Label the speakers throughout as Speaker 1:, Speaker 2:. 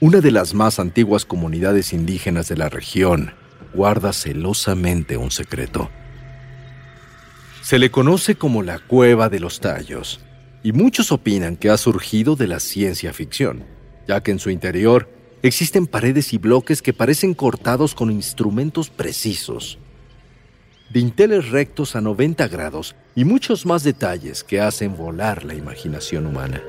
Speaker 1: una de las más antiguas comunidades indígenas de la región guarda celosamente un secreto. Se le conoce como la Cueva de los Tallos, y muchos opinan que ha surgido de la ciencia ficción, ya que en su interior existen paredes y bloques que parecen cortados con instrumentos precisos, dinteles rectos a 90 grados y muchos más detalles que hacen volar la imaginación humana.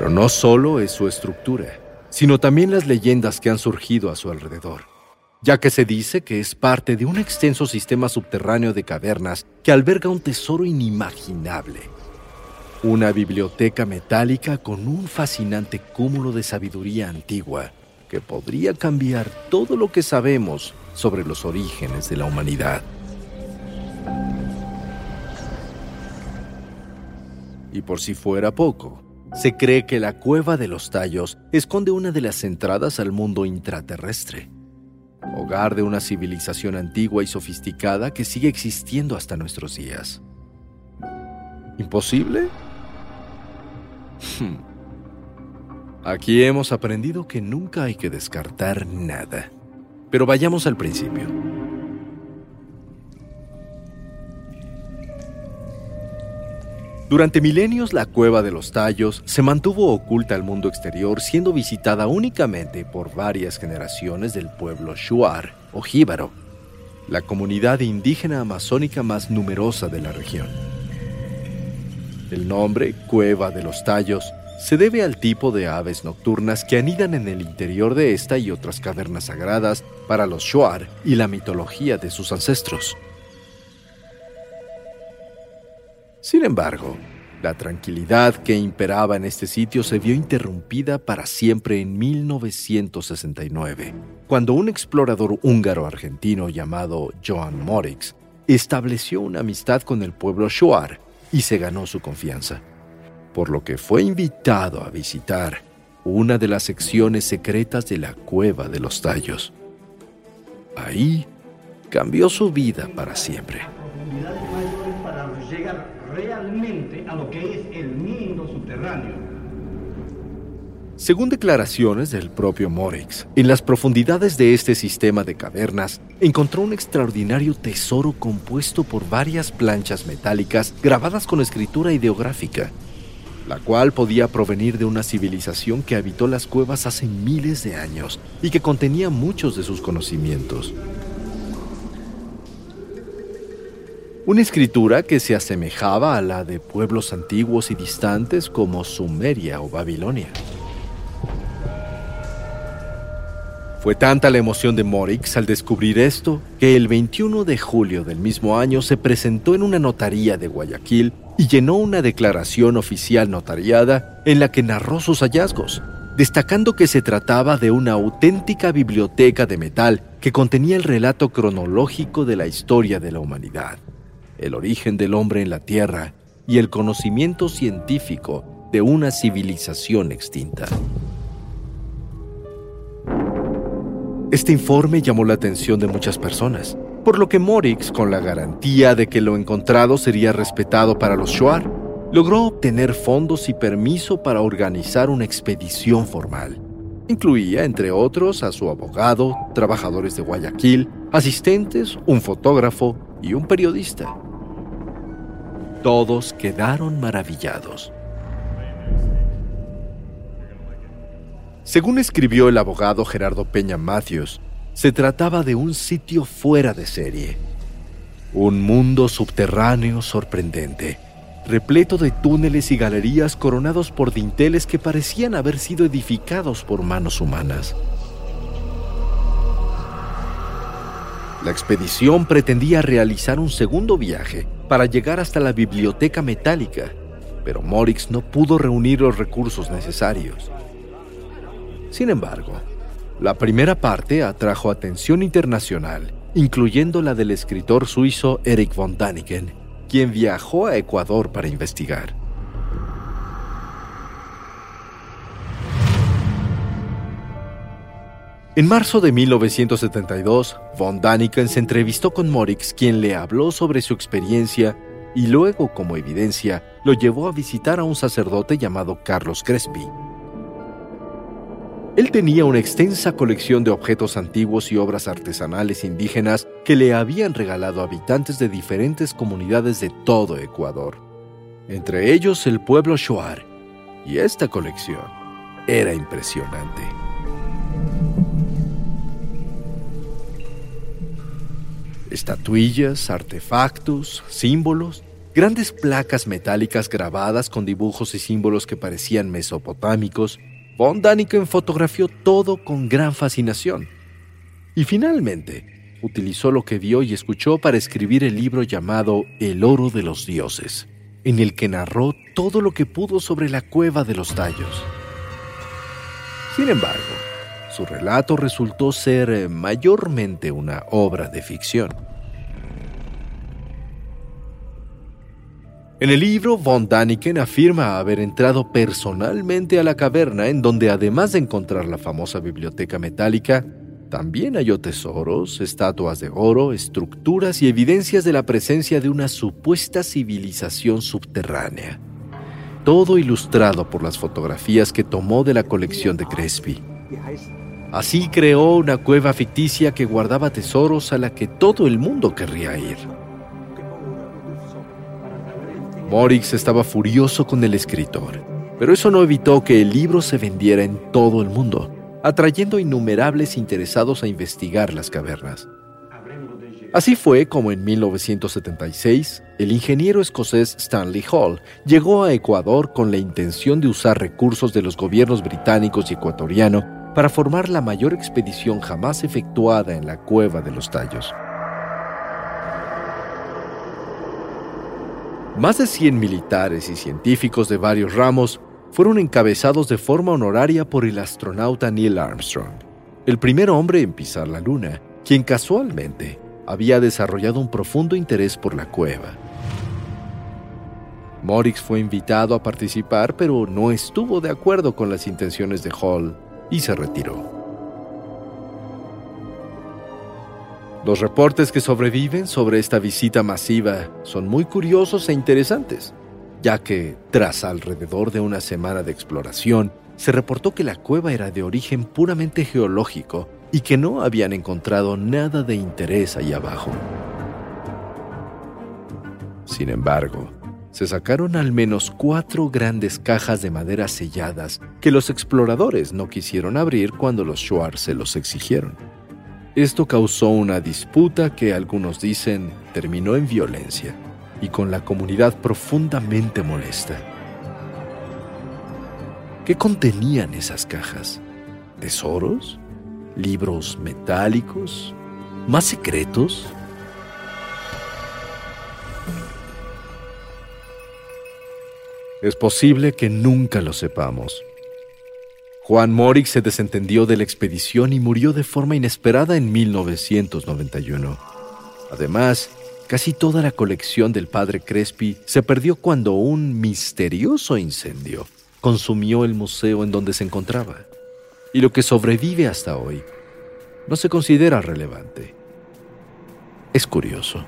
Speaker 1: Pero no solo es su estructura, sino también las leyendas que han surgido a su alrededor, ya que se dice que es parte de un extenso sistema subterráneo de cavernas que alberga un tesoro inimaginable. Una biblioteca metálica con un fascinante cúmulo de sabiduría antigua que podría cambiar todo lo que sabemos sobre los orígenes de la humanidad. Y por si fuera poco, se cree que la cueva de los tallos esconde una de las entradas al mundo intraterrestre, hogar de una civilización antigua y sofisticada que sigue existiendo hasta nuestros días. ¿Imposible? Hmm. Aquí hemos aprendido que nunca hay que descartar nada. Pero vayamos al principio. Durante milenios la cueva de los tallos se mantuvo oculta al mundo exterior, siendo visitada únicamente por varias generaciones del pueblo Shuar o Jíbaro, la comunidad indígena amazónica más numerosa de la región. El nombre, Cueva de los Tallos, se debe al tipo de aves nocturnas que anidan en el interior de esta y otras cavernas sagradas para los Shuar y la mitología de sus ancestros. Sin embargo, la tranquilidad que imperaba en este sitio se vio interrumpida para siempre en 1969, cuando un explorador húngaro-argentino llamado Joan Morix estableció una amistad con el pueblo Shuar y se ganó su confianza, por lo que fue invitado a visitar una de las secciones secretas de la Cueva de los Tallos. Ahí cambió su vida para siempre Según declaraciones del propio Morix, en las profundidades de este sistema de cavernas encontró un extraordinario tesoro compuesto por varias planchas metálicas grabadas con escritura ideográfica, la cual podía provenir de una civilización que habitó las cuevas hace miles de años y que contenía muchos de sus conocimientos. Una escritura que se asemejaba a la de pueblos antiguos y distantes como Sumeria o Babilonia. Fue tanta la emoción de Morix al descubrir esto que el 21 de julio del mismo año se presentó en una notaría de Guayaquil y llenó una declaración oficial notariada en la que narró sus hallazgos, destacando que se trataba de una auténtica biblioteca de metal que contenía el relato cronológico de la historia de la humanidad el origen del hombre en la Tierra y el conocimiento científico de una civilización extinta. Este informe llamó la atención de muchas personas, por lo que Morix, con la garantía de que lo encontrado sería respetado para los Shuar, logró obtener fondos y permiso para organizar una expedición formal, Incluía, entre otros, a su abogado, trabajadores de Guayaquil, asistentes, un fotógrafo y un periodista. Todos quedaron maravillados. Según escribió el abogado Gerardo Peña Matthews, se trataba de un sitio fuera de serie. Un mundo subterráneo sorprendente, repleto de túneles y galerías coronados por dinteles que parecían haber sido edificados por manos humanas. La expedición pretendía realizar un segundo viaje para llegar hasta la biblioteca metálica, pero Morix no pudo reunir los recursos necesarios. Sin embargo, la primera parte atrajo atención internacional, incluyendo la del escritor suizo Eric von Daniken, quien viajó a Ecuador para investigar. En marzo de 1972, von Daniken se entrevistó con Morix, quien le habló sobre su experiencia y luego, como evidencia, lo llevó a visitar a un sacerdote llamado Carlos Crespi. Él tenía una extensa colección de objetos antiguos y obras artesanales indígenas que le habían regalado habitantes de diferentes comunidades de todo Ecuador, entre ellos el pueblo Shuar, y esta colección era impresionante. Estatuillas, artefactos, símbolos, grandes placas metálicas grabadas con dibujos y símbolos que parecían mesopotámicos, Von Daniken fotografió todo con gran fascinación. Y finalmente, utilizó lo que vio y escuchó para escribir el libro llamado El oro de los dioses, en el que narró todo lo que pudo sobre la cueva de los tallos. Sin embargo, su relato resultó ser eh, mayormente una obra de ficción. En el libro, von Daniken afirma haber entrado personalmente a la caverna en donde además de encontrar la famosa biblioteca metálica, también halló tesoros, estatuas de oro, estructuras y evidencias de la presencia de una supuesta civilización subterránea. Todo ilustrado por las fotografías que tomó de la colección de Crespi. Así creó una cueva ficticia que guardaba tesoros a la que todo el mundo querría ir. Morix estaba furioso con el escritor, pero eso no evitó que el libro se vendiera en todo el mundo, atrayendo innumerables interesados a investigar las cavernas. Así fue como en 1976 el ingeniero escocés Stanley Hall llegó a Ecuador con la intención de usar recursos de los gobiernos británicos y ecuatoriano para formar la mayor expedición jamás efectuada en la cueva de los tallos. Más de 100 militares y científicos de varios ramos fueron encabezados de forma honoraria por el astronauta Neil Armstrong, el primer hombre en pisar la Luna, quien casualmente había desarrollado un profundo interés por la cueva. Morix fue invitado a participar, pero no estuvo de acuerdo con las intenciones de Hall y se retiró. Los reportes que sobreviven sobre esta visita masiva son muy curiosos e interesantes, ya que, tras alrededor de una semana de exploración, se reportó que la cueva era de origen puramente geológico y que no habían encontrado nada de interés ahí abajo. Sin embargo, se sacaron al menos cuatro grandes cajas de madera selladas que los exploradores no quisieron abrir cuando los Shuar se los exigieron. Esto causó una disputa que algunos dicen terminó en violencia y con la comunidad profundamente molesta. ¿Qué contenían esas cajas? ¿Tesoros? ¿Libros metálicos? ¿Más secretos? Es posible que nunca lo sepamos Juan Morix se desentendió de la expedición y murió de forma inesperada en 1991. Además, casi toda la colección del padre Crespi se perdió cuando un misterioso incendio consumió el museo en donde se encontraba. Y lo que sobrevive hasta hoy no se considera relevante. Es curioso,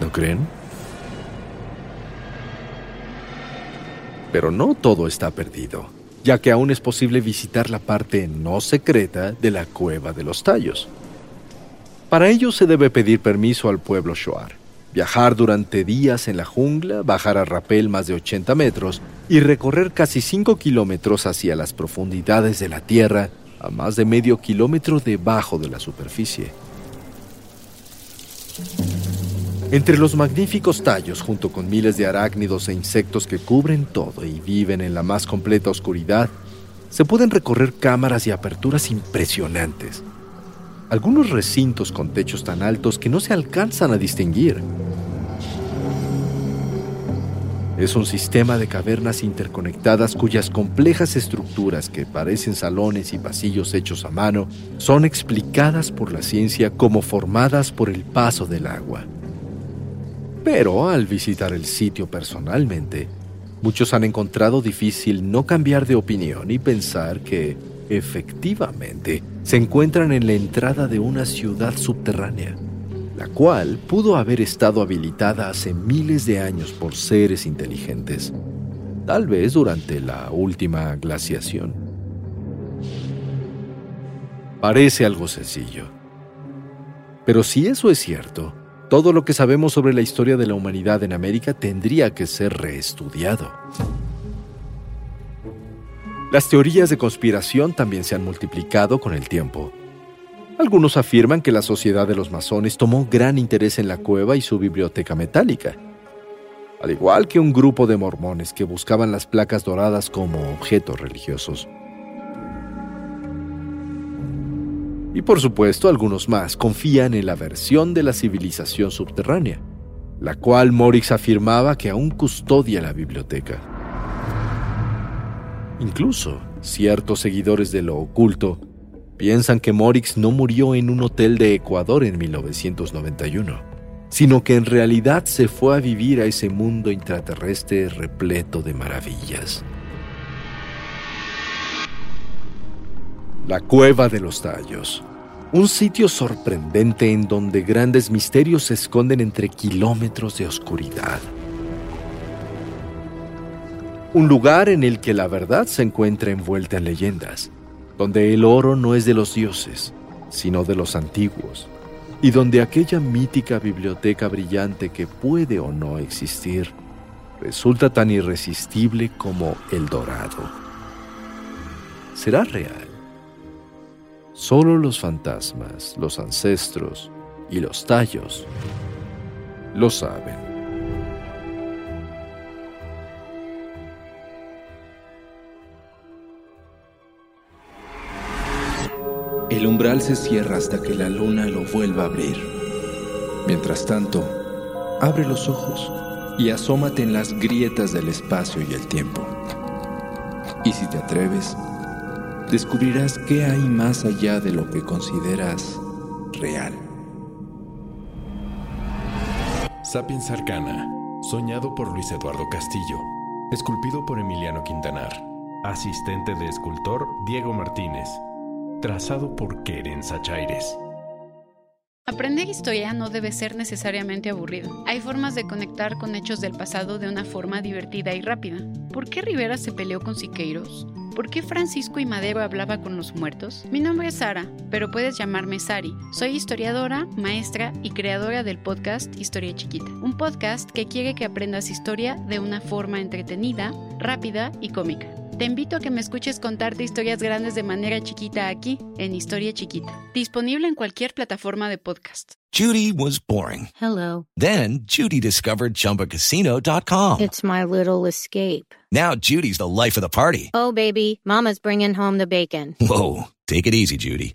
Speaker 1: ¿no creen? Pero no todo está perdido. Ya que aún es posible visitar la parte no secreta de la cueva de los tallos. Para ello se debe pedir permiso al pueblo Shoar, viajar durante días en la jungla, bajar a rapel más de 80 metros y recorrer casi 5 kilómetros hacia las profundidades de la tierra a más de medio kilómetro debajo de la superficie. Entre los magníficos tallos, junto con miles de arácnidos e insectos que cubren todo y viven en la más completa oscuridad, se pueden recorrer cámaras y aperturas impresionantes. Algunos recintos con techos tan altos que no se alcanzan a distinguir. Es un sistema de cavernas interconectadas cuyas complejas estructuras, que parecen salones y pasillos hechos a mano, son explicadas por la ciencia como formadas por el paso del agua. Pero al visitar el sitio personalmente, muchos han encontrado difícil no cambiar de opinión y pensar que, efectivamente, se encuentran en la entrada de una ciudad subterránea, la cual pudo haber estado habilitada hace miles de años por seres inteligentes, tal vez durante la última glaciación. Parece algo sencillo. Pero si eso es cierto, todo lo que sabemos sobre la historia de la humanidad en América tendría que ser reestudiado. Las teorías de conspiración también se han multiplicado con el tiempo. Algunos afirman que la sociedad de los masones tomó gran interés en la cueva y su biblioteca metálica, al igual que un grupo de mormones que buscaban las placas doradas como objetos religiosos. Y por supuesto, algunos más confían en la versión de la civilización subterránea, la cual Morix afirmaba que aún custodia la biblioteca. Incluso, ciertos seguidores de lo oculto piensan que Morix no murió en un hotel de Ecuador en 1991, sino que en realidad se fue a vivir a ese mundo intraterrestre repleto de maravillas. La Cueva de los Tallos. Un sitio sorprendente en donde grandes misterios se esconden entre kilómetros de oscuridad. Un lugar en el que la verdad se encuentra envuelta en leyendas, donde el oro no es de los dioses, sino de los antiguos, y donde aquella mítica biblioteca brillante que puede o no existir resulta tan irresistible como el dorado. ¿Será real? Solo los fantasmas, los ancestros y los tallos lo saben.
Speaker 2: El umbral se cierra hasta que la luna lo vuelva a abrir. Mientras tanto, abre los ojos y asómate en las grietas del espacio y el tiempo. Y si te atreves, descubrirás qué hay más allá de lo que consideras real.
Speaker 3: Sapiens Arcana, soñado por Luis Eduardo Castillo, esculpido por Emiliano Quintanar, asistente de escultor Diego Martínez, trazado por Keren Sachaires.
Speaker 4: Aprender historia no debe ser necesariamente aburrido. Hay formas de conectar con hechos del pasado de una forma divertida y rápida. ¿Por qué Rivera se peleó con Siqueiros? ¿Por qué Francisco y Madero hablaba con los muertos? Mi nombre es Sara, pero puedes llamarme Sari. Soy historiadora, maestra y creadora del podcast Historia Chiquita, un podcast que quiere que aprendas historia de una forma entretenida, rápida y cómica. Te invito a que me escuches contarte historias grandes de manera chiquita aquí, en Historia Chiquita, disponible en cualquier plataforma de podcast.
Speaker 5: Judy was boring.
Speaker 6: Hello.
Speaker 5: Then Judy discovered ChumbaCasino.com.
Speaker 6: It's my little escape.
Speaker 5: Now Judy's the life of the party.
Speaker 6: Oh, baby, Mama's bringing home the bacon.
Speaker 5: Whoa, take it easy, Judy.